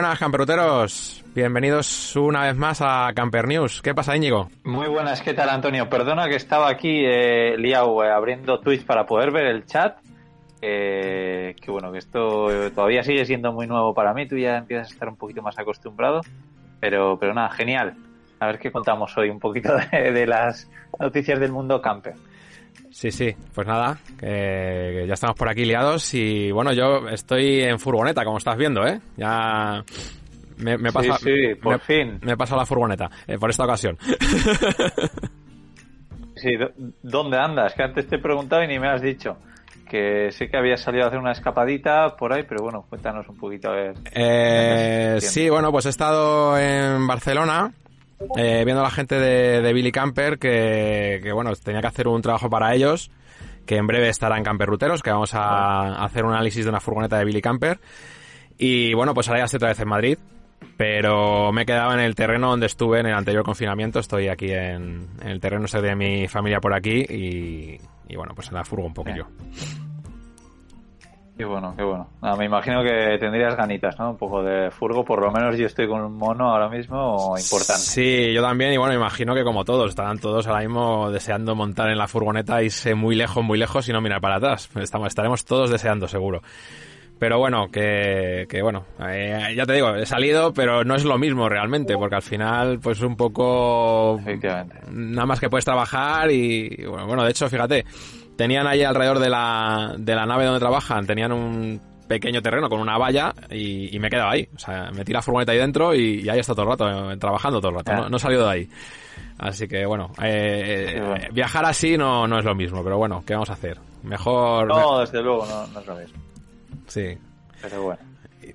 Buenas, camperuteros. Bienvenidos una vez más a Camper News. ¿Qué pasa, Íñigo? Muy buenas, ¿qué tal, Antonio? Perdona que estaba aquí eh, liado eh, abriendo Twitch para poder ver el chat. Eh, que bueno, que esto todavía sigue siendo muy nuevo para mí. Tú ya empiezas a estar un poquito más acostumbrado. Pero, pero nada, genial. A ver qué contamos hoy, un poquito de, de las noticias del mundo camper. Sí, sí, pues nada, ya estamos por aquí liados y bueno, yo estoy en furgoneta, como estás viendo, ¿eh? Ya me, me pasa, sí, sí, por me, fin. Me he pasado la furgoneta, eh, por esta ocasión. Sí, ¿dónde andas? Que antes te he preguntado y ni me has dicho. Que sé que habías salido a hacer una escapadita por ahí, pero bueno, cuéntanos un poquito a ver. Eh, sí, bueno, pues he estado en Barcelona eh, viendo a la gente de, Billy Camper que, bueno, tenía que hacer un trabajo para ellos, que en breve estarán camperruteros, que vamos a, hacer un análisis de una furgoneta de Billy Camper. Y bueno, pues ahora ya estoy otra vez en Madrid, pero me he quedado en el terreno donde estuve en el anterior confinamiento. Estoy aquí en, en el terreno de mi familia por aquí y, bueno, pues en la furgo un poquillo. Qué bueno, qué bueno. No, me imagino que tendrías ganitas, ¿no? Un poco de furgo, por lo menos yo estoy con un mono ahora mismo importante. Sí, yo también, y bueno, imagino que como todos, estarán todos ahora mismo deseando montar en la furgoneta, irse muy lejos, muy lejos y no mirar para atrás. Estamos, estaremos todos deseando, seguro. Pero bueno, que, que bueno, eh, ya te digo, he salido, pero no es lo mismo realmente, porque al final, pues un poco... Nada más que puedes trabajar y, bueno, bueno, de hecho, fíjate, tenían ahí alrededor de la, de la nave donde trabajan, tenían un pequeño terreno con una valla y, y me he quedado ahí. O sea, metí la furgoneta ahí dentro y, y ahí está todo el rato, eh, trabajando todo el rato. No, no, he salido de ahí. Así que bueno, eh, sí, bueno, viajar así no, no es lo mismo, pero bueno, ¿qué vamos a hacer? Mejor... No, desde luego, no, no es lo mismo. Sí. Pero bueno.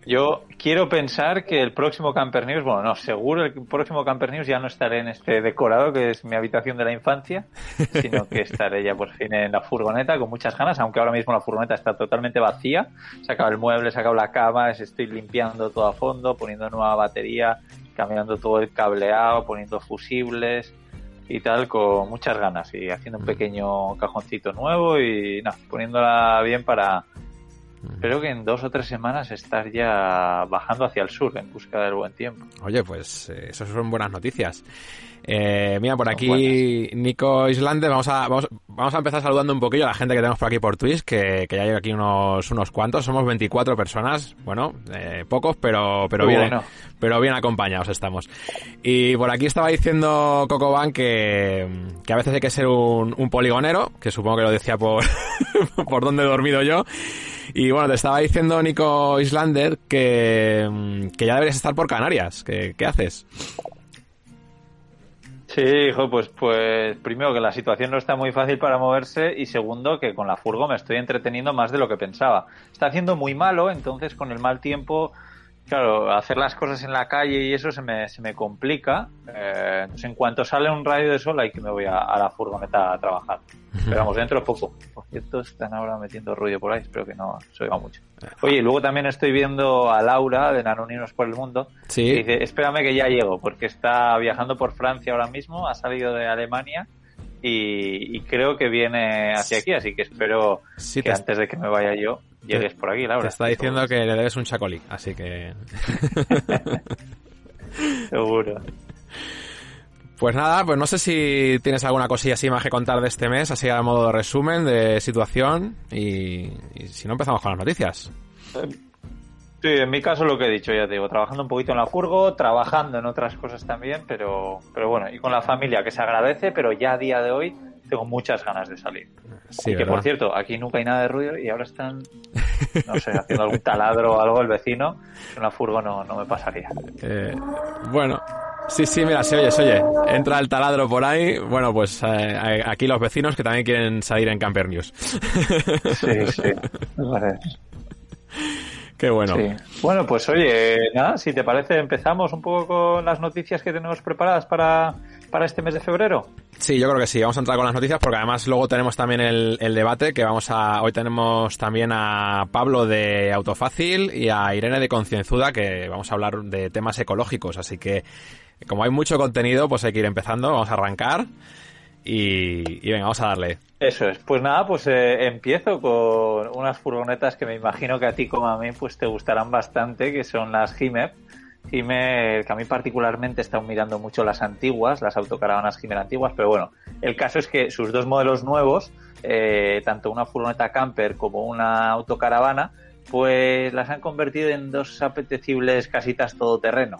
Yo quiero pensar que el próximo Camper News, bueno, no, seguro el próximo Camper News ya no estaré en este decorado que es mi habitación de la infancia, sino que estaré ya por fin en la furgoneta con muchas ganas, aunque ahora mismo la furgoneta está totalmente vacía. He sacado el mueble, he sacado la cama, estoy limpiando todo a fondo, poniendo nueva batería, cambiando todo el cableado, poniendo fusibles y tal con muchas ganas y haciendo un pequeño cajoncito nuevo y no, poniéndola bien para Espero que en dos o tres semanas estar ya bajando hacia el sur en busca del buen tiempo. Oye, pues eh, eso son buenas noticias. Eh, mira, por aquí Nico Islande, vamos a, vamos, vamos a empezar saludando un poquillo a la gente que tenemos por aquí por Twitch, que, que ya hay aquí unos, unos cuantos, somos 24 personas, bueno, eh, pocos, pero, pero bien, bueno. pero bien acompañados estamos. Y por aquí estaba diciendo Cocoban que, que a veces hay que ser un, un poligonero, que supongo que lo decía por, por donde he dormido yo. Y bueno, te estaba diciendo Nico Islander que, que ya deberías estar por Canarias. ¿Qué, qué haces? Sí, hijo, pues, pues primero que la situación no está muy fácil para moverse y segundo que con la furgo me estoy entreteniendo más de lo que pensaba. Está haciendo muy malo, entonces con el mal tiempo, claro, hacer las cosas en la calle y eso se me, se me complica. Eh, entonces en cuanto sale un rayo de sol ahí que me voy a, a la furgoneta a trabajar. Pero vamos, dentro de poco. Por cierto, están ahora metiendo ruido por ahí, espero que no se oiga mucho. Oye, luego también estoy viendo a Laura de Nanoninos por el Mundo. Sí. Dice, espérame que ya llego, porque está viajando por Francia ahora mismo, ha salido de Alemania y, y creo que viene hacia aquí, así que espero sí, que antes de que me vaya yo llegues por aquí, Laura. Te está diciendo que le debes un chacolí, así que... Seguro. Pues nada, pues no sé si tienes alguna cosilla así más que contar de este mes, así a modo de resumen de situación y, y si no empezamos con las noticias. Sí, en mi caso lo que he dicho, ya te digo, trabajando un poquito en la furgo, trabajando en otras cosas también, pero, pero bueno, y con la familia que se agradece, pero ya a día de hoy tengo muchas ganas de salir. Sí, y que ¿verdad? por cierto, aquí nunca hay nada de ruido y ahora están, no sé, haciendo algún taladro o algo el vecino, en la furgo no, no me pasaría. Eh, bueno, Sí, sí, mira, se oye, se oye. Entra el taladro por ahí. Bueno, pues eh, aquí los vecinos que también quieren salir en Camper News. Sí, sí. Vale. Qué bueno. Sí. Bueno, pues oye, nada, si te parece, empezamos un poco con las noticias que tenemos preparadas para, para este mes de febrero. Sí, yo creo que sí. Vamos a entrar con las noticias porque además luego tenemos también el, el, debate que vamos a... Hoy tenemos también a Pablo de Autofácil y a Irene de Concienzuda que vamos a hablar de temas ecológicos. Así que como hay mucho contenido, pues hay que ir empezando. Vamos a arrancar. Y, venga, vamos a darle. Eso es. Pues nada, pues eh, empiezo con unas furgonetas que me imagino que a ti como a mí pues te gustarán bastante, que son las Himer. Himer, que a mí particularmente he estado mirando mucho las antiguas, las autocaravanas Himer antiguas, pero bueno, el caso es que sus dos modelos nuevos, eh, tanto una furgoneta camper como una autocaravana, pues las han convertido en dos apetecibles casitas todoterreno.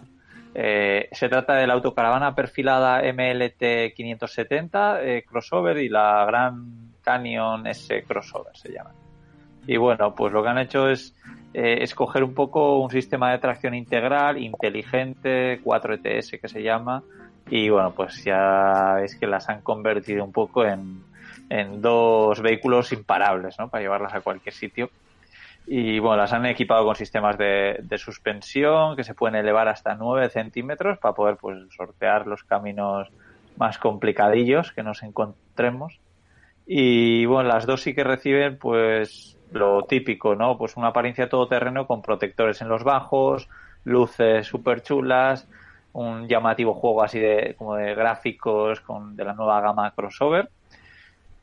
Eh, se trata de la autocaravana perfilada MLT 570 eh, crossover y la Gran Canyon S crossover se llama. Y bueno, pues lo que han hecho es eh, escoger un poco un sistema de tracción integral, inteligente, 4ETS que se llama, y bueno, pues ya es que las han convertido un poco en, en dos vehículos imparables, ¿no? Para llevarlas a cualquier sitio y bueno, las han equipado con sistemas de, suspensión que se pueden elevar hasta 9 centímetros para poder pues sortear los caminos más complicadillos que nos encontremos. Y bueno, las dos sí que reciben pues lo típico, ¿no? Pues una apariencia todoterreno con protectores en los bajos, luces súper chulas, un llamativo juego así de como de gráficos con de la nueva gama crossover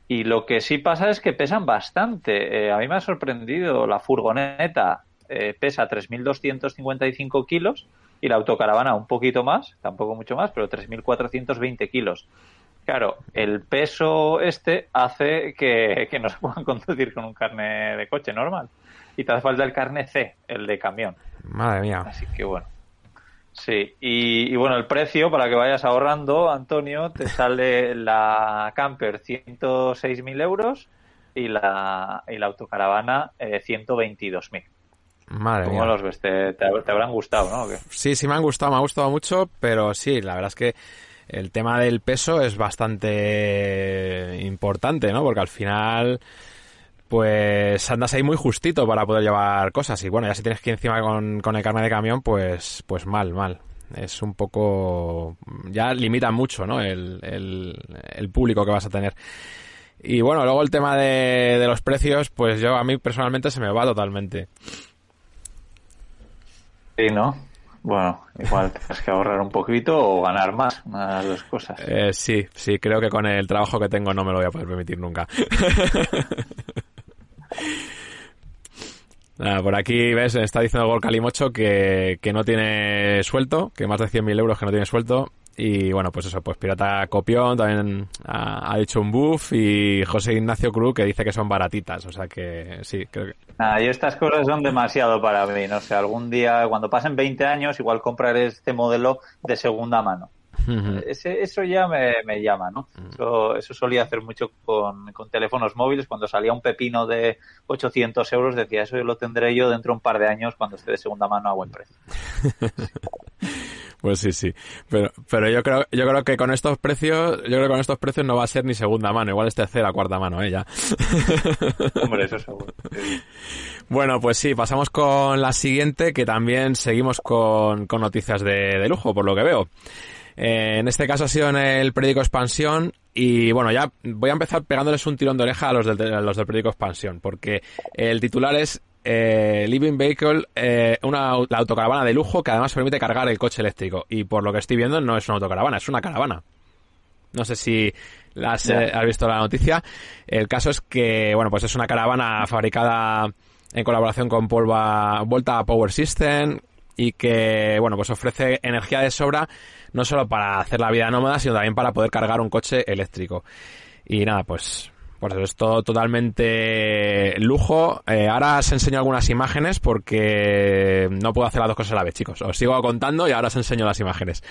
y lo que sí pasa es que pesan bastante. Eh, a mí me ha sorprendido la furgoneta eh, pesa 3.255 kilos y la autocaravana un poquito más, tampoco mucho más, pero 3.420 kilos. Claro, el peso este hace que, que no se puedan conducir con un carne de coche normal. Y te hace falta el carne C, el de camión. Madre mía. Así que bueno. Sí, y, bueno, el precio para que vayas ahorrando, Antonio, te sale la camper 106.000 euros y la, y la autocaravana eh, 122.000. Madre ¿Cómo los ves? ¿Te, habrán gustado, no? Sí, sí me han gustado, me ha gustado mucho, pero sí, la verdad es que el tema del peso es bastante importante, ¿no? Porque al final pues andas ahí muy justito para poder llevar cosas. Y bueno, ya si tienes que ir encima con, con el carne de camión, pues, pues mal, mal. Es un poco. Ya limita mucho, ¿no? El, el, público que vas a tener. Y bueno, luego el tema de, de los precios, pues yo a mí personalmente se me va totalmente. Sí, ¿no? Bueno, igual tienes que ahorrar un poquito o ganar más, una de las dos cosas. Eh, sí, sí, creo que con el trabajo que tengo no me lo voy a poder permitir nunca. por aquí, ves, está diciendo Gol Calimocho que, que no tiene suelto, que más de 100.000 euros que no tiene suelto. Y bueno, pues eso, pues Pirata Copión también ha, dicho un buff y José Ignacio Cruz que dice que son baratitas, o sea que sí, creo que... y estas cosas son demasiado para mí, no sé, algún día, cuando pasen 20 años, igual compraré este modelo de segunda mano. Ese, eso ya me, llama, ¿no? Eso, solía hacer mucho con, teléfonos móviles. Cuando salía un pepino de 800 euros, decía, eso lo tendré yo dentro de un par de años cuando esté de segunda mano a buen precio. Pues sí, sí. Pero, pero yo creo, yo creo que con estos precios, yo creo que con estos precios no va a ser ni segunda mano, igual es tercera, cuarta mano, ¿eh? Hombre, eso seguro. Bueno, pues sí, pasamos con la siguiente, que también seguimos con, con noticias de, de lujo, por lo que veo. Eh, en este caso ha sido en el periódico Expansión y bueno, ya voy a empezar pegándoles un tirón de oreja a los del, los del periódico Expansión porque el titular es eh, Living Vehicle, eh, una la autocaravana de lujo que además permite cargar el coche eléctrico y por lo que estoy viendo no es una autocaravana, es una caravana. No sé si las, has visto la noticia. El caso es que, bueno, pues es una caravana fabricada en colaboración con Polva, Volta Power System y que, bueno, pues ofrece energía de sobra no solo para hacer la vida nómada, sino también para poder cargar un coche eléctrico. Y nada, pues por eso es todo totalmente lujo. Eh, ahora os enseño algunas imágenes porque no puedo hacer las dos cosas a la vez, chicos. Os sigo contando y ahora os enseño las imágenes.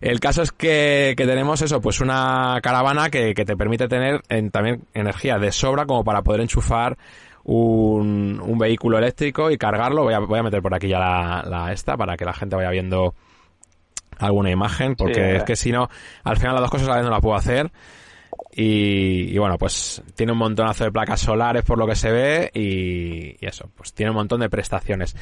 El caso es que, tenemos eso, pues una caravana que, te permite tener también energía de sobra como para poder enchufar un, vehículo eléctrico y cargarlo. Voy a, voy a meter por aquí ya la, la esta para que la gente vaya viendo alguna imagen, porque es que si no, al final las dos cosas a la vez no las puedo hacer. Y, bueno, pues tiene un montonazo de placas solares por lo que se ve y, eso, pues tiene un montón de prestaciones.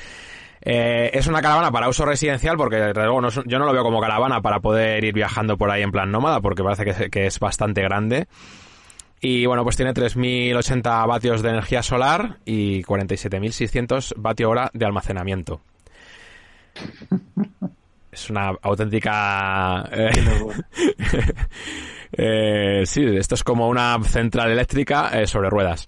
Eh, es una caravana para uso residencial porque luego yo no lo veo como caravana para poder ir viajando por ahí en plan nómada porque parece que, que es bastante grande. Y bueno, pues tiene 3.080 vatios de energía solar y 47.600 vatio hora de almacenamiento. es una auténtica... Eh, Eh, sí, esto es como una central eléctrica eh, sobre ruedas.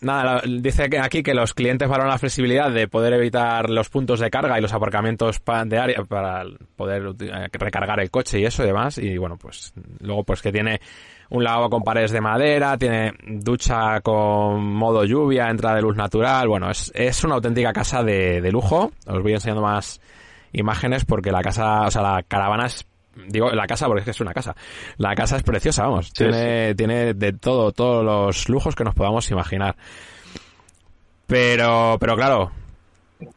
Nada, dice que aquí que los clientes valoran la flexibilidad de poder evitar los puntos de carga y los aparcamientos de área para poder recargar el coche y eso y demás. Y bueno, pues luego pues que tiene un lavabo con paredes de madera, tiene ducha con modo lluvia, entrada de luz natural. Bueno, es, es una auténtica casa de, de lujo. Os voy enseñando más imágenes porque la casa, o sea, la caravana es digo la casa porque es que es una casa. La casa es preciosa, vamos. tiene, tiene de todo, todos los lujos que nos podamos imaginar. Pero, pero claro,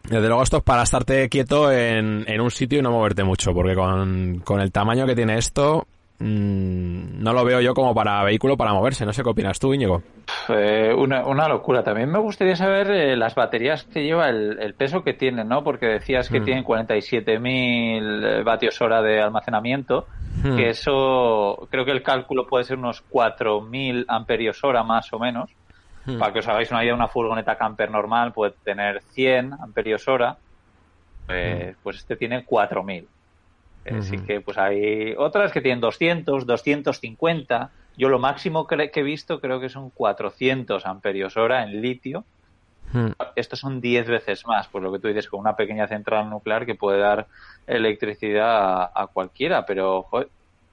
desde luego esto es para estarte quieto en, en un sitio y no moverte mucho, porque con, con el tamaño que tiene esto, Mm, no lo veo yo como para vehículo para moverse. No sé qué opinas tú, Íñigo. Eh, una, una, locura. También me gustaría saber eh, las baterías que lleva, el, peso que tienen, ¿no? Porque decías que mm. tienen 47.000 vatios hora de almacenamiento, mm. que eso, creo que el cálculo puede ser unos 4.000 amperios hora más o menos. Para que os hagáis una idea, una furgoneta camper normal puede tener 100 amperios hora, pues, pues este tiene 4.000. Así que pues hay otras que tienen 200, 250. Yo lo máximo que, he visto creo que son 400 amperios hora en litio. Hmm. Estos son 10 veces más, por lo que tú dices, con una pequeña central nuclear que puede dar electricidad a, cualquiera. Pero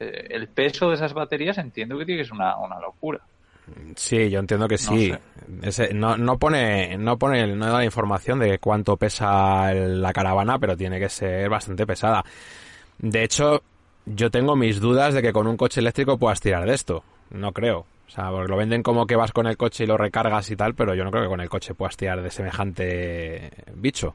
eh, el peso de esas baterías entiendo que tiene que ser una, locura. Sí, yo entiendo que sí. No, no, pone, no pone, no da la información de cuánto pesa la caravana, pero tiene que ser bastante pesada. De hecho, yo tengo mis dudas de que con un coche eléctrico puedas tirar de esto. No creo. O sea, porque lo venden como que vas con el coche y lo recargas y tal, pero yo no creo que con el coche puedas tirar de semejante bicho.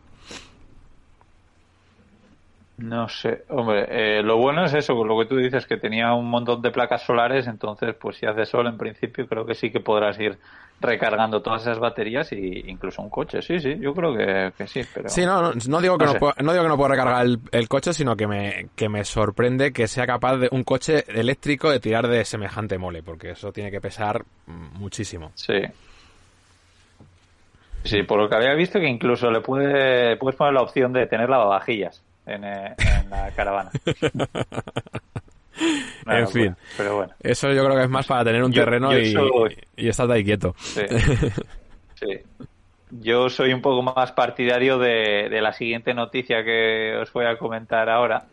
No sé, hombre, eh, lo bueno es eso, lo que tú dices, que tenía un montón de placas solares, entonces pues si hace sol en principio creo que sí que podrás ir recargando todas esas baterías e incluso un coche, sí, sí, yo creo que, sí, pero... Sí, no, no, digo que no, puedo, no digo que no puedo recargar el, coche, sino que me, que me sorprende que sea capaz de un coche eléctrico de tirar de semejante mole, porque eso tiene que pesar muchísimo. Sí. Sí, por lo que había visto que incluso le puede, puedes poner la opción de tener lavavajillas en, eh, en la caravana. en fin. Pero bueno. Eso yo creo que es más para tener un terreno y, y, estar ahí quieto. Sí. Yo soy un poco más partidario de, la siguiente noticia que os voy a comentar ahora,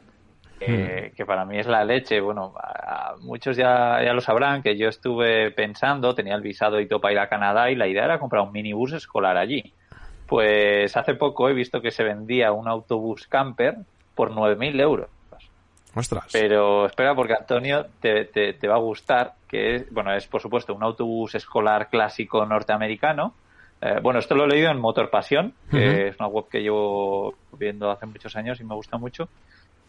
hmm. que para mí es la leche. Bueno, muchos ya, ya lo sabrán que yo estuve pensando, tenía el visado y topa ir a Canadá y la idea era comprar un minibús escolar allí. Pues hace poco he visto que se vendía un autobús camper por 9.000 euros. Pero espera, porque Antonio te, te, va a gustar, que es, bueno, es por supuesto un autobús escolar clásico norteamericano. Eh, bueno, esto lo he leído en Motor Pasión, que es una web que llevo viendo hace muchos años y me gusta mucho.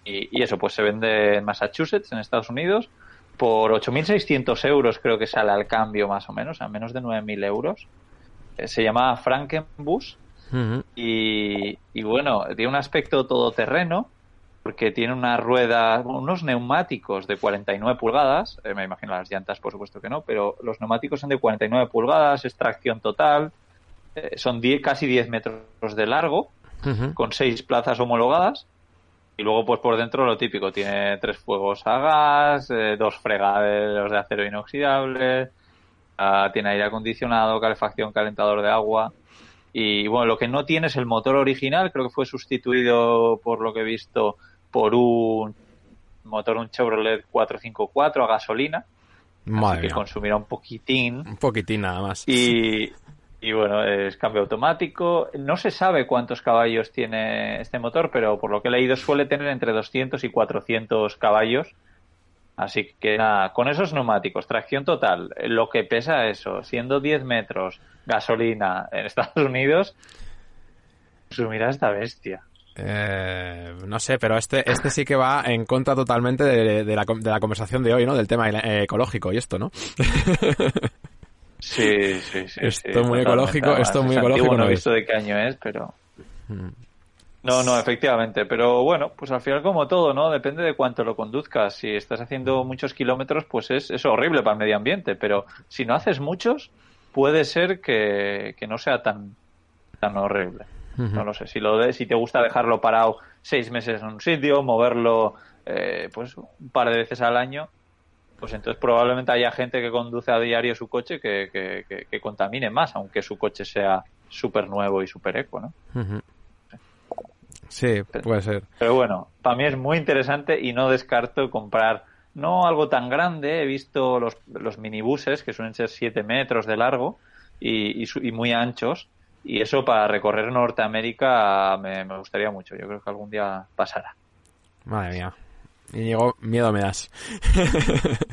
Y, eso, pues se vende en Massachusetts, en Estados Unidos, por 8.600 euros, creo que sale al cambio más o menos, a menos de 9.000 euros. Eh, se llama Frankenbus. Y, y bueno, tiene un aspecto todoterreno porque tiene una rueda, unos neumáticos de 49 pulgadas, eh, me imagino las llantas por supuesto que no, pero los neumáticos son de 49 pulgadas, extracción total, eh, son casi 10 metros de largo, con seis plazas homologadas, y luego pues por dentro lo típico, tiene tres fuegos a gas, eh, dos fregaderos de acero inoxidable, ah, tiene aire acondicionado, calefacción, calentador de agua, y bueno, lo que no tiene es el motor original, creo que fue sustituido por lo que he visto por un motor, un Chevrolet 454 a gasolina. que consumirá un poquitín. Un poquitín nada más. Y, bueno, es cambio automático. No se sabe cuántos caballos tiene este motor, pero por lo que he leído suele tener entre 200 y 400 caballos. Así que nada, con esos neumáticos, tracción total, lo que pesa eso, siendo 10 metros, gasolina en Estados Unidos, consumirá esta bestia. Eh, no sé, pero este, este sí que va en contra totalmente de, la, de la conversación de hoy, ¿no? Del tema ecológico y esto, ¿no? sí, sí, sí. Esto muy ecológico, esto muy ecológico. No he visto de qué año es, pero... Mm. No, no, efectivamente. Pero bueno, pues al final como todo, ¿no? Depende de cuánto lo conduzcas. Si estás haciendo muchos kilómetros, pues es, es horrible para el medio ambiente. Pero si no haces muchos, puede ser que, que no sea tan, tan horrible. No lo sé. Si, lo si te gusta dejarlo parado seis meses en un sitio, moverlo eh, pues un par de veces al año, pues entonces probablemente haya gente que conduce a diario su coche que, que, contamine más, aunque su coche sea súper nuevo y súper eco, ¿no? Sí, puede ser. Pero bueno, para mí es muy interesante y no descarto comprar no algo tan grande. He visto los, los minibuses que suelen ser 7 metros de largo y, y, muy anchos. Y eso para recorrer Norteamérica me, me, gustaría mucho. Yo creo que algún día pasará. Madre mía. Y llegó, miedo me das.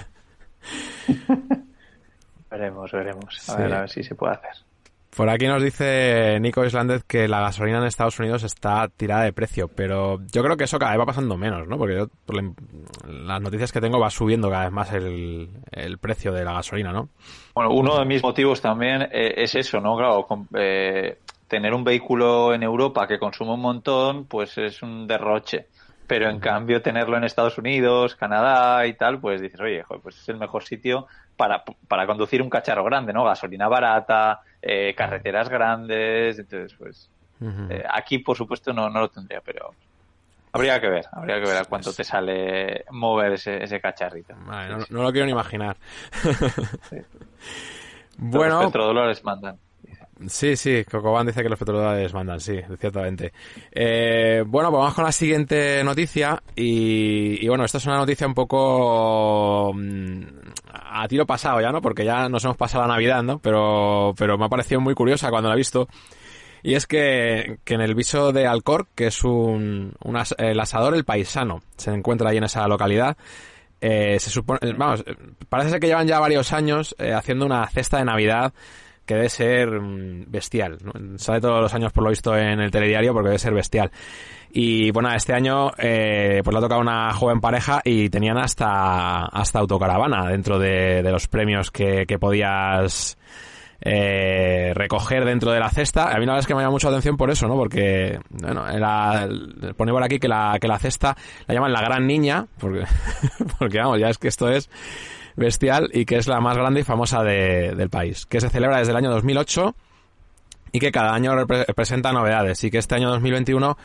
veremos, veremos. A ver, a ver si se puede hacer. Por aquí nos dice Nico Islandez que la gasolina en Estados Unidos está tirada de precio, pero yo creo que eso cada vez va pasando menos, ¿no? Porque yo, por las noticias que tengo va subiendo cada vez más el, precio de la gasolina, ¿no? Bueno, uno de mis motivos también eh, es eso, ¿no? Claro, eh, tener un vehículo en Europa que consume un montón, pues es un derroche. Pero en cambio tenerlo en Estados Unidos, Canadá y tal, pues dices, oye, pues es el mejor sitio para, para conducir un cacharro grande, ¿no? Gasolina barata, eh, carreteras grandes, entonces pues eh, aquí por supuesto no, no lo tendría, pero habría que ver, habría que ver a cuánto te sale mover ese, ese cacharrito. no, lo quiero ni imaginar. Bueno, los petrodólares mandan. Sí, sí, Cocoban dice que los petrodólares mandan, sí, ciertamente. Eh, bueno, pues vamos con la siguiente noticia y, bueno, esta es una noticia un poco mm, a tiro pasado ya, ¿no? Porque ya nos hemos pasado la Navidad, ¿no? Pero, pero me ha parecido muy curiosa cuando la he visto. Y es que, que en el viso de Alcor, que es un, el asador El Paisano, se encuentra ahí en esa localidad, eh, se supone, vamos, parece ser que llevan ya varios años eh, haciendo una cesta de Navidad que debe ser mm, bestial. Sale todos los años por lo visto en el telediario porque debe ser bestial. Y bueno, este año eh, pues le ha tocado una joven pareja y tenían hasta, hasta autocaravana dentro de, los premios que, podías eh, recoger dentro de la cesta. A mí la verdad es que me llama mucho la atención por eso, ¿no? Porque, bueno, pone por aquí que la, que la cesta la llaman la gran niña, porque, porque vamos, ya es que esto es bestial y que es la más grande y famosa de, del país, que se celebra desde el año 2008 y que cada año presenta novedades y que este año 2021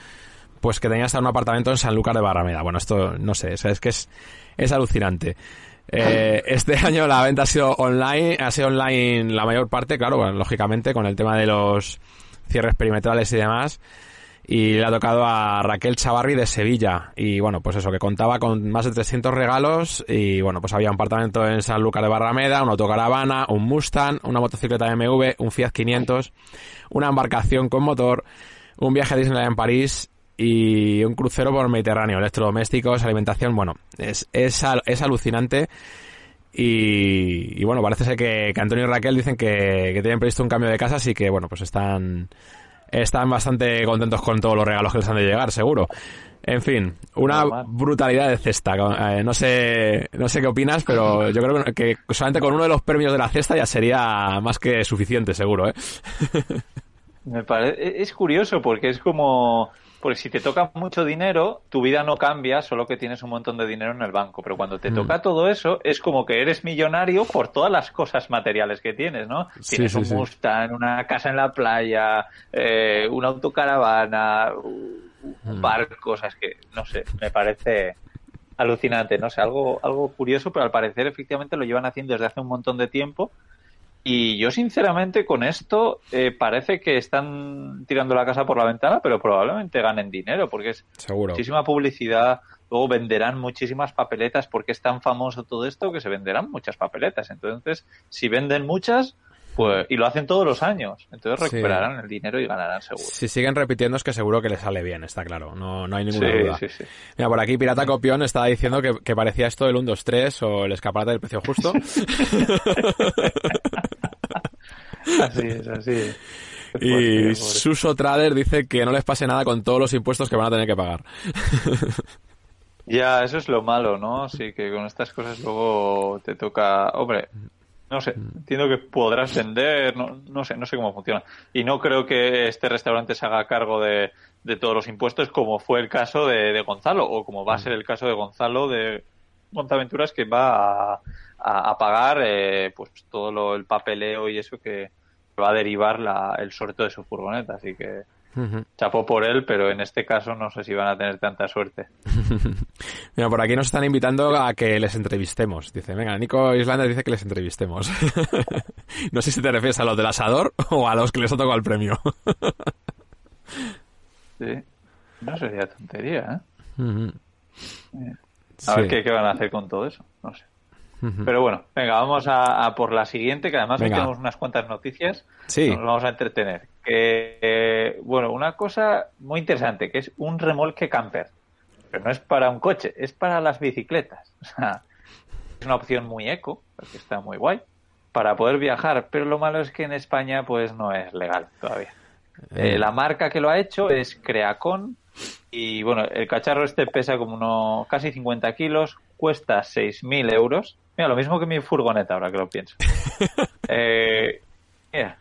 pues que tenía hasta un apartamento en Sanlúcar de Barrameda. Bueno, esto no sé, es que es, es alucinante. Eh, este año la venta ha sido online, ha sido online la mayor parte, claro, lógicamente con el tema de los cierres perimetrales y demás. Y le ha tocado a Raquel Chavarri de Sevilla. Y bueno, pues eso, que contaba con más de 300 regalos. Y bueno, pues había un apartamento en Sanlúcar de Barrameda, una autocaravana, un Mustang, una motocicleta MV, un Fiat 500, una embarcación con motor, un viaje a Disneyland en París y un crucero por Mediterráneo, electrodomésticos, alimentación, bueno, es, es, es alucinante. Y, bueno, parece ser que, Antonio y Raquel dicen que, que, tienen previsto un cambio de casa, así que bueno, pues están, están bastante contentos con todos los regalos que les han de llegar, seguro. En fin, una brutalidad de cesta. Eh, no sé, no sé qué opinas, pero yo creo que solamente con uno de los premios de la cesta ya sería más que suficiente, seguro, ¿eh? Me parece, es curioso porque es como porque si te toca mucho dinero, tu vida no cambia, solo que tienes un montón de dinero en el banco. Pero cuando te mm. toca todo eso, es como que eres millonario por todas las cosas materiales que tienes, ¿no? tienes un Mustang, una casa en la playa, eh, una autocaravana, un mm. barco, o sea, es que, no sé, me parece alucinante, no sé, algo, algo curioso, pero al parecer efectivamente lo llevan haciendo desde hace un montón de tiempo y yo, sinceramente, con esto eh, parece que están tirando la casa por la ventana, pero probablemente ganen dinero, porque es muchísima publicidad. Luego venderán muchísimas papeletas, porque es tan famoso todo esto que se venderán muchas papeletas. Entonces, si venden muchas, pues, y lo hacen todos los años. Entonces recuperarán el dinero y ganarán seguro. Si siguen repitiendo es que seguro que les sale bien, está claro. No, no hay ninguna duda. Mira, por aquí Pirata Copión estaba diciendo que, que parecía esto el 1, 2, 3 o el escaparate del precio justo. Así es, así es. Y Suso Trader dice que no les pase nada con todos los impuestos que van a tener que pagar. Ya, eso es lo malo, ¿no? Sí, que con estas cosas luego te toca... Hombre, no sé, entiendo que podrás vender, no, no sé, no sé cómo funciona. Y no creo que este restaurante se haga cargo de, de todos los impuestos como fue el caso de, Gonzalo o como va a ser el caso de Gonzalo de Montaventuras que va a, a, pagar eh, pues todo lo, el papeleo y eso que, va a derivar la, el sorteo de su furgoneta. Así que chapó por él, pero en este caso no sé si van a tener tanta suerte. Mira, por aquí nos están invitando a que les entrevistemos. Dice, venga, Nico Islander dice que les entrevistemos. no sé si te refieres a los del asador o a los que les ha tocado el premio. sí, no sería tontería, ¿eh? A ver qué, van a hacer con todo eso, no sé. Pero bueno, venga, vamos a, por la siguiente, que además tenemos unas cuantas noticias. Sí. Nos vamos a entretener. Que, bueno, una cosa muy interesante, que es un remolque camper. Pero no es para un coche, es para las bicicletas. O sea, es una opción muy eco, porque está muy guay, para poder viajar. Pero lo malo es que en España, pues no es legal todavía. Eh. Eh, la marca que lo ha hecho es Creacon y bueno, el cacharro este pesa como unos casi 50 kilos, cuesta 6.000 euros. Mira, lo mismo que mi furgoneta, ahora que lo pienso. eh, mira,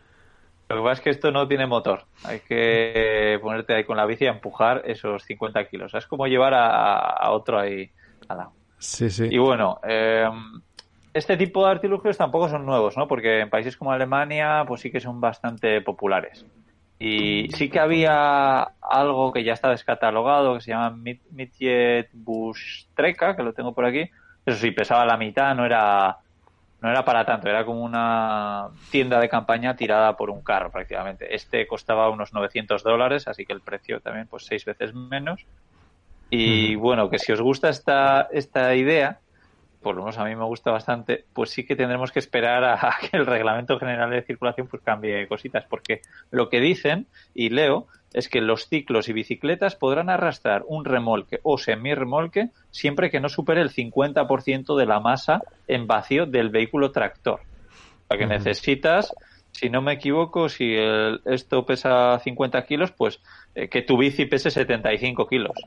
lo que pasa es que esto no tiene motor. Hay que ponerte ahí con la bici a empujar esos 50 kilos. Es como llevar a, otro ahí al lado. Sí, sí. Y bueno, eh, este tipo de artilugios tampoco son nuevos, ¿no? Porque en países como Alemania, pues sí que son bastante populares. Y sí que había algo que ya está descatalogado, que se llama Midget Bush Treca, que lo tengo por aquí. Eso sí, pesaba la mitad, no era, no era para tanto, era como una tienda de campaña tirada por un carro prácticamente. Este costaba unos 900 dólares, así que el precio también pues seis veces menos. Y bueno, que si os gusta esta, esta idea, por lo menos a mí me gusta bastante, pues sí que tendremos que esperar a, que el reglamento general de circulación pues cambie cositas, porque lo que dicen, y leo, es que los ciclos y bicicletas podrán arrastrar un remolque o semi-remolque siempre que no supere el 50% de la masa en vacío del vehículo tractor. Para que necesitas si no me equivoco, si esto pesa 50 kilos, pues eh, que tu bici pese 75 kilos.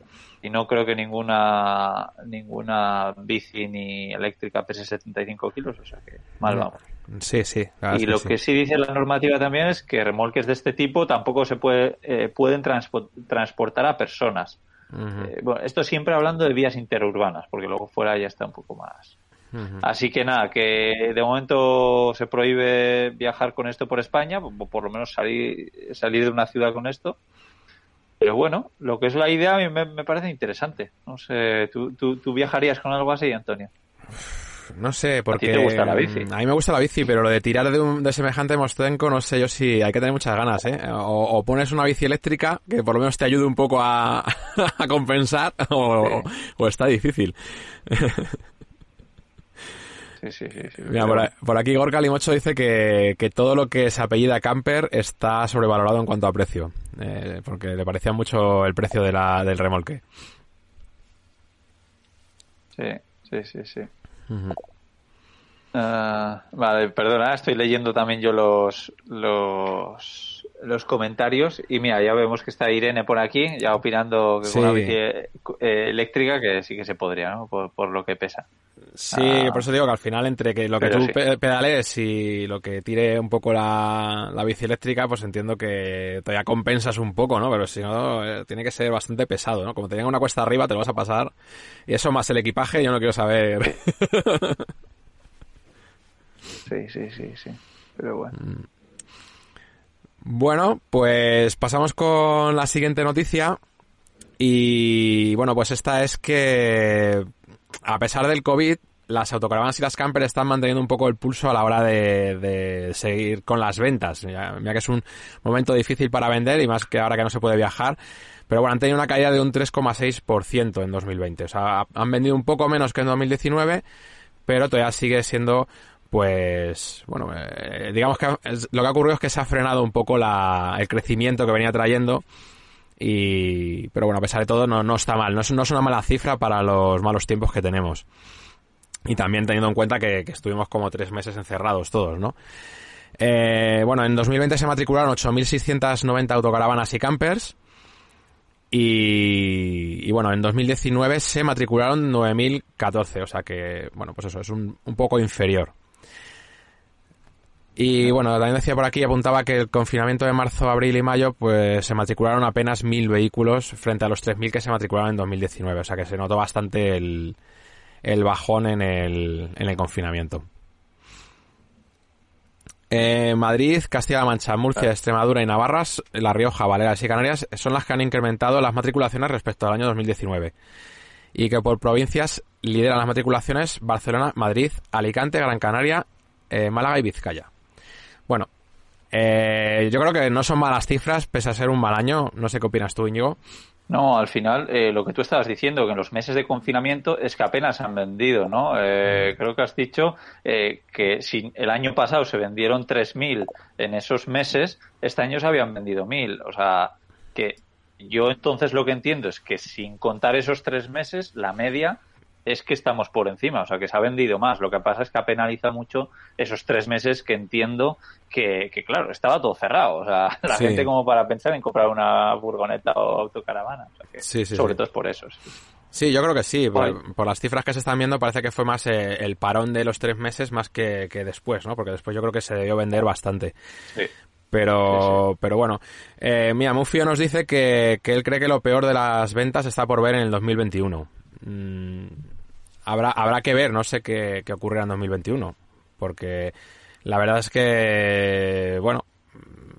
Y no creo que ninguna ninguna bici ni eléctrica pese 75 kilos, o sea que mal vamos. Sí, sí. Y lo que sí dice la normativa también es que remolques de este tipo tampoco se puede, eh, pueden transportar a personas. Eh, bueno, esto siempre hablando de vías interurbanas, porque luego fuera ya está un poco más, Así que nada, que de momento se prohíbe viajar con esto por España, o por lo menos salir, salir de una ciudad con esto. Pero bueno, lo que es la idea a mí me, parece interesante. No sé, ¿tú, ¿tú, viajarías con algo así, Antonio? No sé, porque ¿A, te gusta la bici? a mí me gusta la bici, pero lo de tirar de, un, de semejante mostenco, no sé yo si hay que tener muchas ganas, ¿eh? O, pones una bici eléctrica que por lo menos te ayude un poco a, a compensar, o, o está difícil. por, aquí Gorka Limocho dice que, todo lo que se apellida Camper está sobrevalorado en cuanto a precio, eh, porque le parecía mucho el precio de la, del remolque. Sí, sí, sí, sí. Ah, vale, perdona, estoy leyendo también yo los, los, los comentarios y mira, ya vemos que está Irene por aquí, ya opinando que con una bici eh, eléctrica que sí que se podría, ¿no? por lo que pesa. Sí, ah. por eso digo que al final entre que lo que tú pedales y lo que tire un poco la, bici eléctrica, pues entiendo que todavía compensas un poco, ¿no? Pero si no, eh, tiene que ser bastante pesado, ¿no? Como te venga una cuesta arriba, te lo vas a pasar. Y eso más el equipaje, yo no quiero saber. sí, sí, sí, sí. Pero bueno. Mm. Bueno, pues pasamos con la siguiente noticia. Y bueno, pues esta es que a pesar del COVID, las autocaravanas y las campers están manteniendo un poco el pulso a la hora de, seguir con las ventas. Mira, que es un momento difícil para vender y más que ahora que no se puede viajar. Pero bueno, han tenido una caída de un 3,6% en 2020. O sea, han vendido un poco menos que en 2019, pero todavía sigue siendo, pues, bueno, eh, digamos que lo que ha ocurrido es que se ha frenado un poco el crecimiento que venía trayendo y, pero bueno, a pesar de todo, no, no está mal. No es, no es una mala cifra para los malos tiempos que tenemos. Y también teniendo en cuenta que, estuvimos como tres meses encerrados todos, ¿no? Eh, bueno, en 2020 se matricularon 8.690 autocaravanas y campers. Y, y, bueno, en 2019 se matricularon 9.014, o sea que, bueno, pues eso, es un, un poco inferior. Y bueno, también decía por aquí, apuntaba que el confinamiento de marzo, abril y mayo, pues se matricularon apenas mil vehículos frente a los 3.000 que se matricularon en 2019. O sea que se notó bastante el, el bajón en el, en el confinamiento. Eh, Madrid, Castilla-La Mancha, Murcia, Extremadura y Navarra, La Rioja, Baleares y Canarias son las que han incrementado las matriculaciones respecto al año 2019. Y que por provincias lideran las matriculaciones Barcelona, Madrid, Alicante, Gran Canaria, eh, Málaga y Vizcaya. Bueno, eh, yo creo que no son malas cifras, pese a ser un mal año. No sé qué opinas tú, Íñigo. No, al final eh, lo que tú estabas diciendo, que en los meses de confinamiento es que apenas han vendido, ¿no? Eh, creo que has dicho eh, que si el año pasado se vendieron 3.000 en esos meses, este año se habían vendido 1.000. O sea, que yo entonces lo que entiendo es que sin contar esos tres meses, la media es que estamos por encima, o sea, que se ha vendido más. Lo que pasa es que ha penalizado mucho esos tres meses que entiendo que, claro, estaba todo cerrado. O sea, la gente como para pensar en comprar una furgoneta o autocaravana. O sea, que sobre todo es por eso. Sí. yo creo que sí. Por, las cifras que se están viendo parece que fue más eh, el parón de los tres meses más que, después, ¿no? Porque después yo creo que se debió vender bastante. Sí. Pero, pero bueno, eh, mira, Mufio nos dice que, que él cree que lo peor de las ventas está por ver en el 2021. Mm, habrá, habrá que ver, no sé qué, qué ocurrirá en 2021, porque la verdad es que, bueno,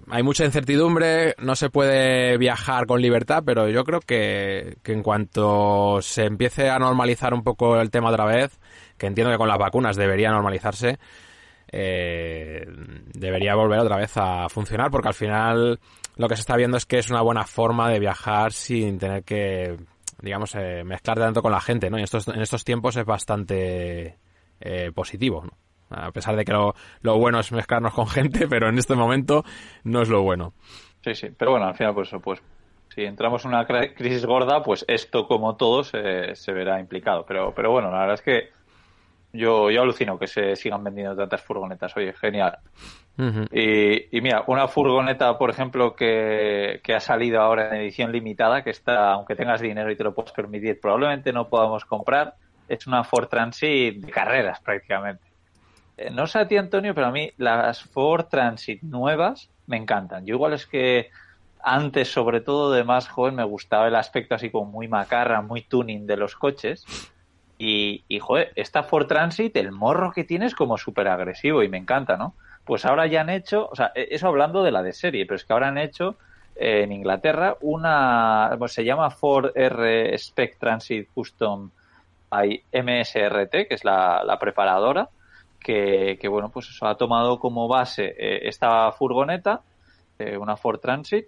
hay mucha incertidumbre, no se puede viajar con libertad, pero yo creo que, que, en cuanto se empiece a normalizar un poco el tema otra vez, que entiendo que con las vacunas debería normalizarse, eh, debería volver otra vez a funcionar, porque al final lo que se está viendo es que es una buena forma de viajar sin tener que digamos, eh, mezclar tanto con la gente, ¿no? Y estos, en estos tiempos es bastante eh, positivo, ¿no? A pesar de que lo, lo, bueno es mezclarnos con gente, pero en este momento no es lo bueno. Sí, sí, pero bueno, al final, pues, pues si entramos en una crisis gorda, pues esto, como todo, se, se verá implicado. Pero, pero bueno, la verdad es que yo, yo alucino que se sigan vendiendo tantas furgonetas. Oye, genial. Y, y, mira, una furgoneta, por ejemplo, que, que, ha salido ahora en edición limitada, que está, aunque tengas dinero y te lo puedas permitir, probablemente no podamos comprar, es una Ford Transit de carreras prácticamente. Eh, no sé a ti, Antonio, pero a mí las Ford Transit nuevas me encantan. Yo igual es que antes, sobre todo de más joven, me gustaba el aspecto así como muy macarra, muy tuning de los coches y, y, joder, esta Ford Transit, el morro que tiene es como súper agresivo y me encanta, ¿no? Pues ahora ya han hecho, o sea, e-, eso hablando de la de serie, pero es que ahora han hecho eh, en Inglaterra una, pues se llama Ford R Spec Transit Custom by MSRT, que es la, preparadora, que, que, bueno, pues eso ha tomado como base eh, esta furgoneta, eh, una Ford Transit,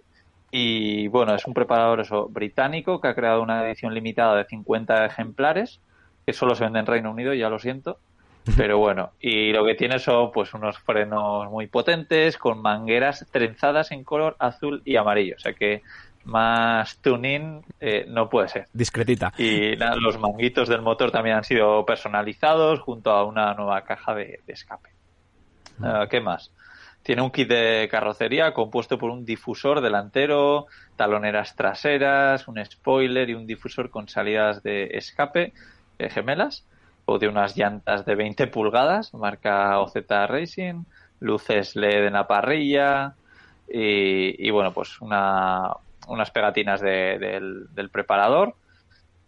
y bueno, es un preparador eso, británico que ha creado una edición limitada de 50 ejemplares que solo se vende en Reino Unido, ya lo siento. Pero bueno, y lo que tiene son pues unos frenos muy potentes con mangueras trenzadas en color azul y amarillo. O sea que más tuning eh, no puede ser. Discretita. Y los manguitos del motor también han sido personalizados junto a una nueva caja de, escape. Mm. Ah, ¿Qué más? Tiene un kit de carrocería compuesto por un difusor delantero, taloneras traseras, un spoiler y un difusor con salidas de escape eh, gemelas o de unas llantas de 20 pulgadas, marca OZ Racing, luces LED en la parrilla y, bueno, pues una, unas pegatinas del, preparador.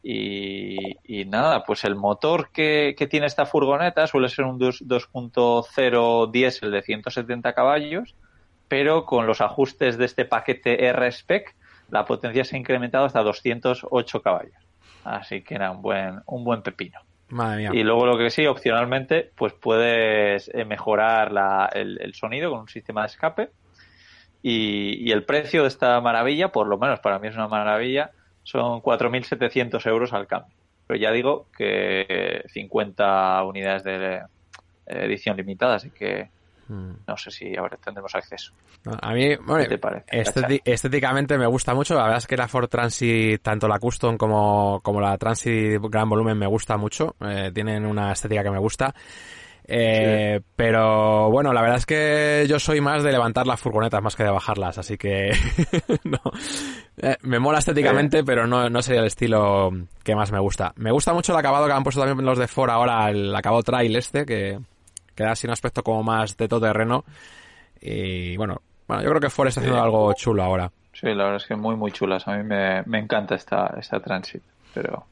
Y, nada, pues el motor que, tiene esta furgoneta suele ser un 2.0 diésel de 170 caballos, pero con los ajustes de este paquete R-Spec, la potencia se ha incrementado hasta 208 caballos. Así que era un buen, un buen pepino. Y luego lo que sí, opcionalmente, pues puedes eh, mejorar el, sonido con un sistema de escape. Y, el precio de esta maravilla, por lo menos para mí es una maravilla, son 4.700 euros al cambio. Pero ya digo que 50 unidades de eh, edición limitada, así que. No sé si ahora tendremos acceso. A mí, estéticamente me gusta mucho. La verdad es que la Ford Transit, tanto la Custom como, como la Transit Gran Volumen, me gusta mucho. Eh, tienen una estética que me gusta. Eh, pero bueno, la verdad es que yo soy más de levantar las furgonetas más que de bajarlas, así que no. Eh, me mola estéticamente, pero no, no sería el estilo que más me gusta. Me gusta mucho el acabado que han puesto también los de Ford ahora, el acabado trail este, que, queda así un aspecto como más de todo terreno. Y bueno, bueno, yo creo que Ford está haciendo algo chulo ahora. Sí, la verdad es que muy, muy chulas. A mí me, me encanta esta, esta Transit. Pero,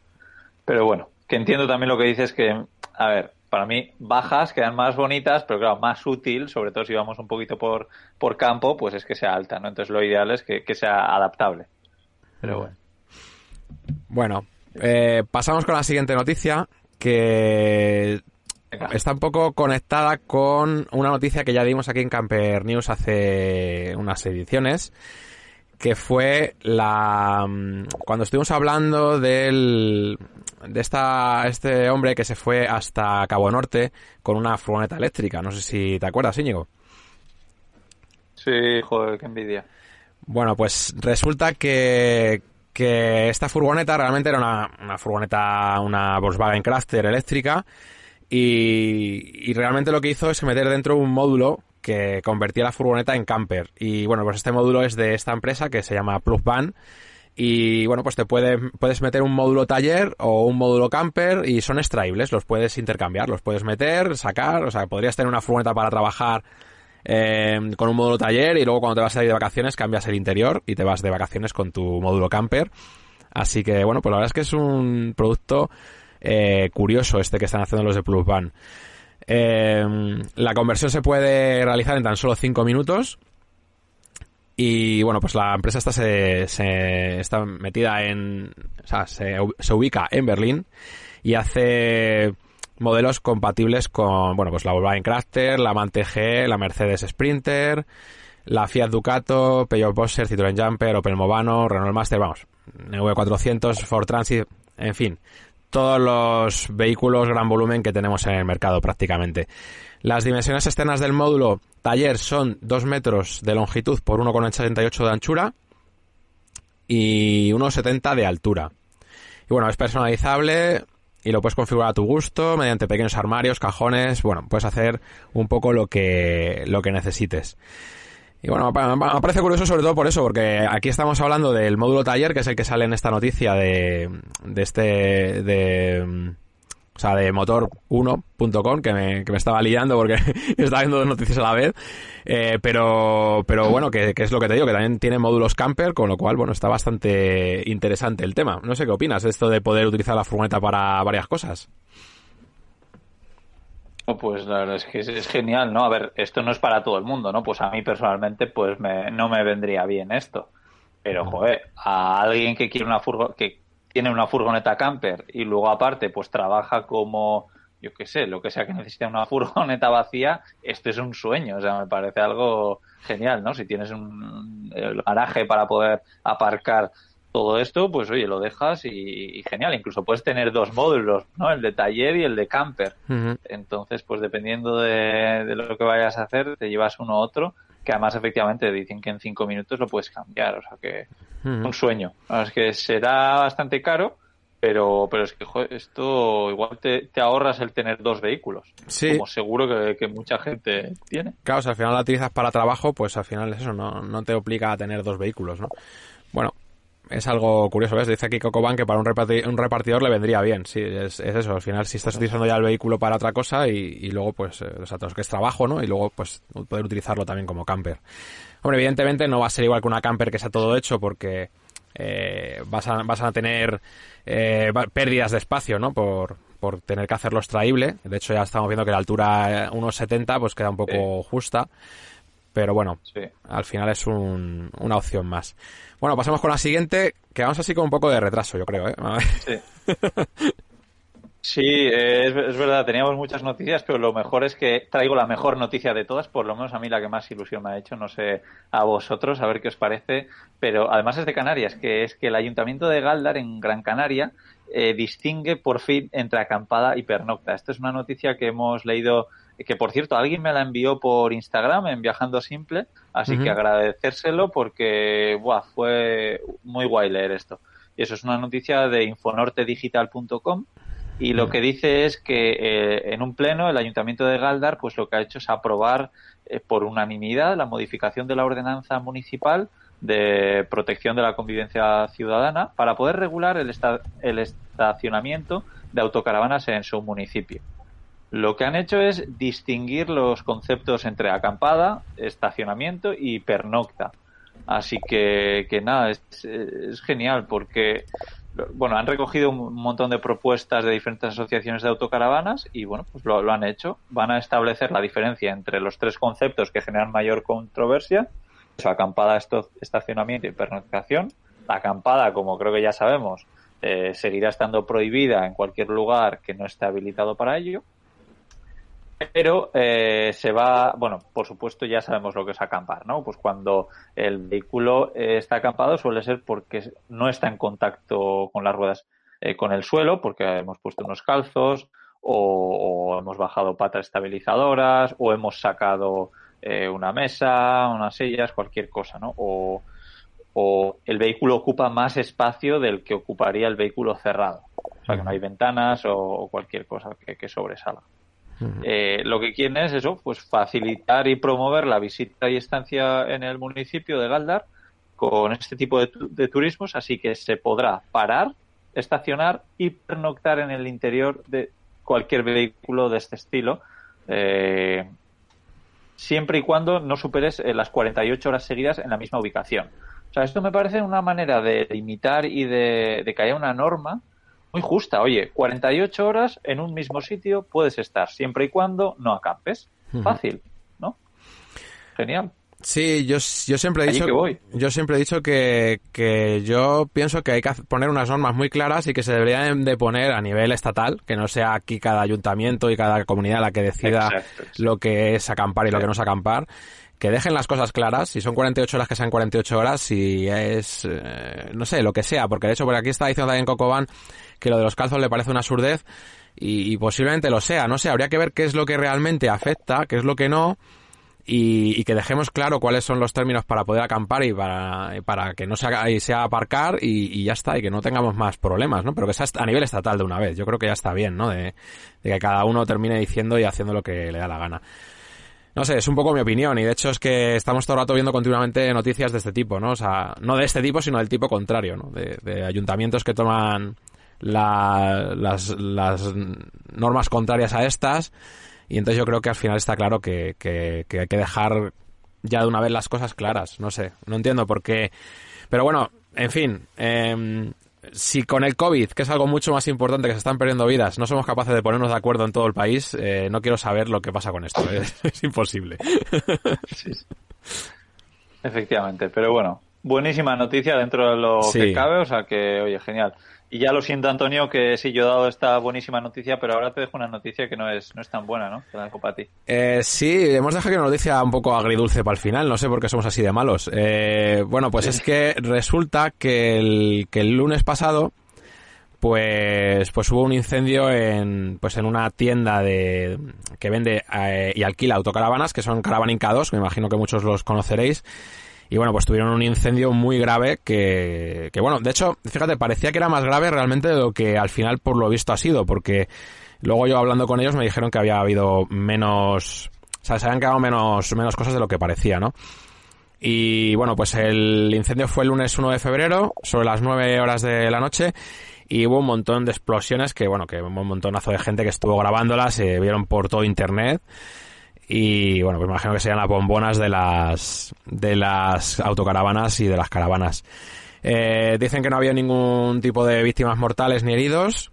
pero bueno, que entiendo también lo que dices que, a ver, para mí bajas quedan más bonitas, pero claro, más útil, sobre todo si vamos un poquito por, por campo, pues es que sea alta, ¿no? Entonces lo ideal es que, sea adaptable. Pero bueno. Bueno, eh, pasamos con la siguiente noticia, que está un poco conectada con una noticia que ya dimos aquí en Camper News hace unas ediciones que fue la mm, cuando estuvimos hablando del de esta este hombre que se fue hasta Cabo Norte con una furgoneta eléctrica, no sé si te acuerdas, Íñigo. Sí, joder, qué envidia. Bueno, pues resulta que que esta furgoneta realmente era una, una furgoneta, una Volkswagen Crafter eléctrica y, y realmente lo que hizo es meter dentro un módulo que convertía la furgoneta en camper. Y bueno, pues este módulo es de esta empresa que se llama Van Y bueno, pues te puede, puedes meter un módulo taller o un módulo camper y son extraíbles, los puedes intercambiar, los puedes meter, sacar, o sea, podrías tener una furgoneta para trabajar eh, con un módulo taller y luego cuando te vas a ir de vacaciones cambias el interior y te vas de vacaciones con tu módulo camper. Así que bueno, pues la verdad es que es un producto eh, curioso este que están haciendo los de Plusvan. Eh, la conversión se puede realizar en tan solo 5 minutos. Y bueno, pues la empresa esta se, está metida en. O sea, se, ubica en Berlín y hace modelos compatibles con, bueno, pues la Volkswagen Crafter, la MAN TG, la Mercedes Sprinter, la Fiat Ducato, Peugeot Boxer, Citroën Jumper, Opel Movano, Renault Master, vamos, NV400, Ford Transit, en fin, todos los vehículos gran volumen que tenemos en el mercado prácticamente. Las dimensiones externas del módulo taller son 2 metros de longitud por 1,88 de anchura y 1,70 de altura. Y bueno, es personalizable y lo puedes configurar a tu gusto mediante pequeños armarios, cajones, bueno, puedes hacer un poco lo que, lo que necesites. Y bueno, me parece curioso sobre todo por eso, porque aquí estamos hablando del módulo taller, que es el que sale en esta noticia de, de este, de, o sea, de motor1.com, que me, que me estaba liando porque estaba viendo dos noticias a la vez. Eh, pero, pero bueno, que, que, es lo que te digo, que también tiene módulos camper, con lo cual, bueno, está bastante interesante el tema. No sé qué opinas de esto de poder utilizar la furgoneta para varias cosas. Pues la verdad es que es, genial, ¿no? A ver, esto no es para todo el mundo, ¿no? Pues a mí personalmente, pues no me vendría bien esto. Pero, joder, a alguien que quiere una furgo, que tiene una furgoneta camper y luego aparte, pues trabaja como, yo qué sé, lo que sea que necesite una furgoneta vacía, esto es un sueño. O sea, me parece algo genial, ¿no? Si tienes un garaje para poder aparcar todo esto, pues oye, lo dejas y, genial. Incluso puedes tener dos módulos, ¿no? El de taller y el de camper. Entonces, pues dependiendo de, lo que vayas a hacer, te llevas uno u otro, que además efectivamente dicen que en cinco minutos lo puedes cambiar. O sea que un sueño. Es que será bastante caro, pero, pero es que esto igual te, ahorras el tener dos vehículos. Sí. Como seguro que, mucha gente tiene. Claro, si al final la utilizas para trabajo, pues al final eso no, no te obliga a tener dos vehículos, ¿no? Bueno, es algo curioso, ¿ves? Dice aquí Cocoban que para un, repartidor, le vendría bien. Sí, es, eso. Al final, si estás utilizando ya el vehículo para otra cosa y, luego, pues, eh, o sea, que es trabajo, ¿no? Y luego, pues, poder utilizarlo también como camper. Hombre, evidentemente no va a ser igual que una camper que sea todo hecho porque eh, vas, a, vas a tener eh, pérdidas de espacio, ¿no? Por, por tener que hacerlo extraíble. De hecho, ya estamos viendo que la altura 1,70 pues queda un poco justa. Pero bueno, al final es una opción más. Bueno, pasamos con la siguiente, que vamos así con un poco de retraso, yo creo. ¿eh? Sí. Sí, es, verdad, teníamos muchas noticias, pero lo mejor es que traigo la mejor noticia de todas, por lo menos a mí la que más ilusión me ha hecho, no sé a vosotros, a ver qué os parece, pero además es de Canarias, que es que el Ayuntamiento de Galdar, en Gran Canaria, eh, distingue por fin entre acampada y pernocta. Esta es una noticia que hemos leído que por cierto alguien me la envió por Instagram en Viajando Simple, así que agradecérselo porque buah, fue muy guay leer esto. Y eso es una noticia de infonortedigital.com y lo que dice es que eh, en un pleno el Ayuntamiento de Galdar pues lo que ha hecho es aprobar eh, por unanimidad la modificación de la ordenanza municipal de protección de la convivencia ciudadana para poder regular el, el estacionamiento de autocaravanas en su municipio. Lo que han hecho es distinguir los conceptos entre acampada, estacionamiento y pernocta. Así que, nada, es, genial porque bueno, han recogido un montón de propuestas de diferentes asociaciones de autocaravanas y bueno, pues lo, han hecho. Van a establecer la diferencia entre los tres conceptos que generan mayor controversia, es acampada, estacionamiento y pernoctación. La acampada, como creo que ya sabemos, eh, seguirá estando prohibida en cualquier lugar que no esté habilitado para ello. Pero eh, se va, bueno, por supuesto ya sabemos lo que es acampar, ¿no? Pues cuando el vehículo eh, está acampado suele ser porque no está en contacto con las ruedas, eh, con el suelo, porque hemos puesto unos calzos o, hemos bajado patas estabilizadoras o hemos sacado una mesa, unas sillas, cualquier cosa, ¿no? O, el vehículo ocupa más espacio del que ocuparía el vehículo cerrado. O sea, que no hay ventanas o, cualquier cosa que, que Eh, lo que quieren es eso, pues facilitar y promover la visita y estancia en el municipio de Galdar con este tipo de, turismos, así que se podrá parar, estacionar y pernoctar en el interior de cualquier vehículo de este estilo, eh, siempre y cuando no superes eh, las 48 horas seguidas en la misma ubicación. O sea, esto me parece una manera de limitar y de, de que haya una norma muy justa. Oye, 48 horas en un mismo sitio puedes estar, siempre y cuando no acampes. Fácil, ¿no? Genial. Sí, yo, yo siempre he dicho, yo siempre he dicho que, que, yo pienso que hay que poner unas normas muy claras y que se deberían de poner a nivel estatal, que no sea aquí cada ayuntamiento y cada comunidad la que decida lo que es acampar y lo que no es acampar que dejen las cosas claras, si son 48 horas que sean 48 horas, si es, eh, no sé, lo que sea, porque de hecho por aquí está diciendo también Cocoban que lo de los calzos le parece una surdez y, posiblemente lo sea, no sé, habría que ver qué es lo que realmente afecta, qué es lo que no y, que dejemos claro cuáles son los términos para poder acampar y para, para que no sea, y sea aparcar y, ya está, y que no tengamos más problemas, ¿no? Pero que sea a nivel estatal de una vez, yo creo que ya está bien, ¿no? De, de que cada uno termine diciendo y haciendo lo que le da la gana. No sé, es un poco mi opinión y de hecho es que estamos todo el rato viendo continuamente noticias de este tipo, ¿no? O sea, no de este tipo, sino del tipo contrario, ¿no? De, ayuntamientos que toman las, normas contrarias a estas y entonces yo creo que al final está claro que, hay que dejar ya de una vez las cosas claras, no sé, no entiendo por qué... Pero bueno, en fin, eh, si con el COVID, que es algo mucho más importante, que se están perdiendo vidas, no somos capaces de ponernos de acuerdo en todo el país, eh, no quiero saber lo que pasa con esto. Es, imposible. Efectivamente, pero bueno, buenísima noticia dentro de lo que cabe, o sea que, oye, genial. Y ya lo siento, Antonio, que sí, yo he dado esta buenísima noticia, pero ahora te dejo una noticia que no es, no es tan buena, ¿no? Te la para ti. Eh, sí, hemos dejado que una noticia un poco agridulce para el final, no sé por qué somos así de malos. Eh, bueno, pues es que resulta que el, que el lunes pasado, pues, pues hubo un incendio en, pues en una tienda de, que vende eh, y alquila autocaravanas, que son Caravaning K2, me imagino que muchos los conoceréis. Y bueno, pues tuvieron un incendio muy grave que, que, bueno, de hecho, fíjate, parecía que era más grave realmente de lo que al final por lo visto ha sido, porque luego yo hablando con ellos me dijeron que había habido menos, o sea, se habían quedado menos, menos cosas de lo que parecía, ¿no? Y bueno, pues el incendio fue el lunes 1 de febrero, sobre las 9 horas de la noche, y hubo un montón de explosiones que, bueno, que un montonazo de gente que estuvo grabándolas, se vieron por todo internet y bueno, pues imagino que serían las bombonas de las de las autocaravanas y de las caravanas. Eh, dicen que no había ningún tipo de víctimas mortales ni heridos.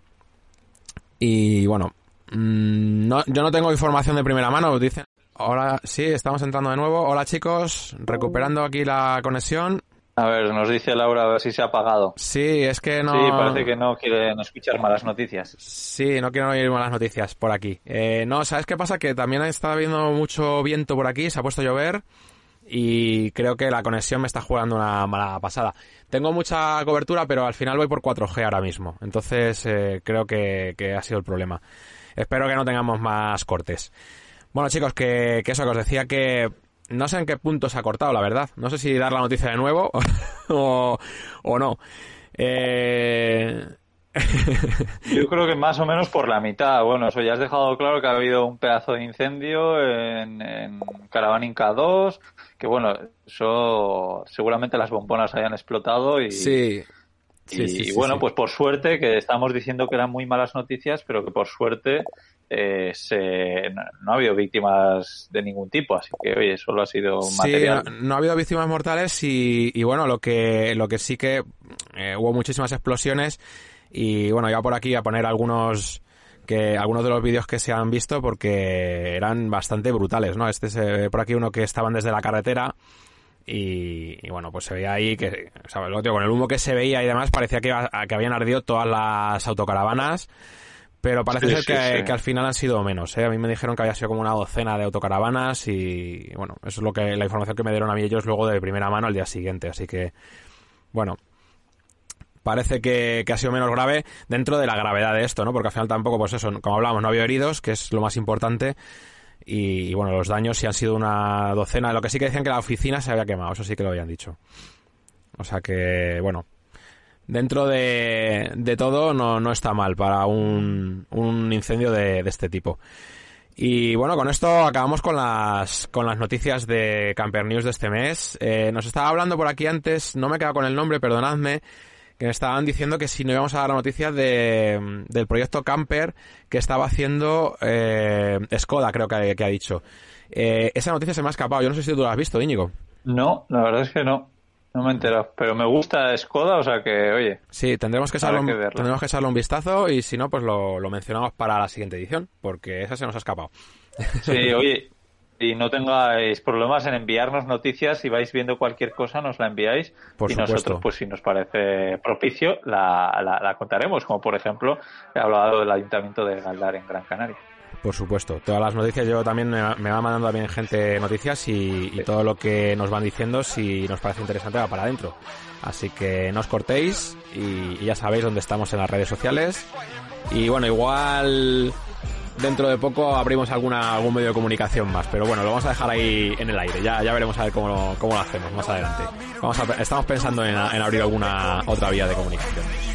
Y bueno, mm, no, yo no tengo información de primera mano. Dicen, ahora sí, estamos entrando de nuevo. Hola chicos, recuperando aquí la conexión. A ver, nos dice Laura a ver si se ha apagado. Sí, es que no. Sí, parece que no quieren escuchar malas noticias. Sí, no quieren oír malas noticias por aquí. Eh, no, ¿sabes qué pasa? Que también está habiendo mucho viento por aquí, se ha puesto a llover y creo que la conexión me está jugando una mala pasada. Tengo mucha cobertura, pero al final voy por 4G ahora mismo. Entonces eh, creo que, que, ha sido el problema. Espero que no tengamos más cortes. Bueno chicos, que, que eso que os decía que no sé en qué punto se ha cortado, la verdad. No sé si dar la noticia de nuevo o, o no. Eh... Yo creo que más o menos por la mitad. Bueno, eso ya has dejado claro que ha habido un pedazo de incendio en, en Inca 2, que bueno, eso seguramente las bombonas hayan explotado y... Sí. y, bueno, pues por suerte, que estamos diciendo que eran muy malas noticias, pero que por suerte eh, se, no, ha habido víctimas de ningún tipo, así que oye, solo ha sido material. no, ha habido víctimas mortales y, bueno, lo que, lo que sí que eh, hubo muchísimas explosiones y bueno, iba por aquí a poner algunos que algunos de los vídeos que se han visto porque eran bastante brutales, ¿no? Este es por aquí uno que estaban desde la carretera y, bueno, pues se veía ahí que, o sea, con el humo que se veía y demás parecía que, que habían ardido todas las autocaravanas pero parece ser que, al final han sido menos. ¿eh? A mí me dijeron que había sido como una docena de autocaravanas y bueno, eso es lo que la información que me dieron a mí ellos luego de primera mano al día siguiente. Así que, bueno, parece que, ha sido menos grave dentro de la gravedad de esto, ¿no? Porque al final tampoco, pues eso, como hablábamos, no había heridos, que es lo más importante. Y, bueno, los daños sí han sido una docena. Lo que sí que decían que la oficina se había quemado, eso sí que lo habían dicho. O sea que, bueno, dentro de, de todo no, no, está mal para un, un incendio de, de, este tipo. Y bueno, con esto acabamos con las, con las noticias de Camper News de este mes. Eh, nos estaba hablando por aquí antes, no me he quedado con el nombre, perdonadme, que me estaban diciendo que si no íbamos a dar la noticia de, del proyecto Camper que estaba haciendo eh, Skoda, creo que, que ha dicho. Eh, esa noticia se me ha escapado, yo no sé si tú la has visto, Íñigo. No, la verdad es que no. No me he enterado, pero me gusta Skoda, o sea que, oye. Sí, tendremos que, echarle un, tendremos que echarle un vistazo y si no, pues lo, lo, mencionamos para la siguiente edición, porque esa se nos ha escapado. Sí, oye, y no tengáis problemas en enviarnos noticias, si vais viendo cualquier cosa, nos la enviáis por y nosotros, pues si nos parece propicio, la, la, la, contaremos, como por ejemplo, he hablado del Ayuntamiento de Galdar en Gran Canaria. Por supuesto, todas las noticias, yo también me, va mandando también gente noticias y, todo lo que nos van diciendo, si nos parece interesante, va para adentro. Así que no os cortéis y, ya sabéis dónde estamos en las redes sociales. Y bueno, igual dentro de poco abrimos alguna, algún medio de comunicación más, pero bueno, lo vamos a dejar ahí en el aire, ya, ya veremos a ver cómo cómo lo hacemos más adelante. Vamos a, estamos pensando en, en abrir alguna otra vía de comunicación.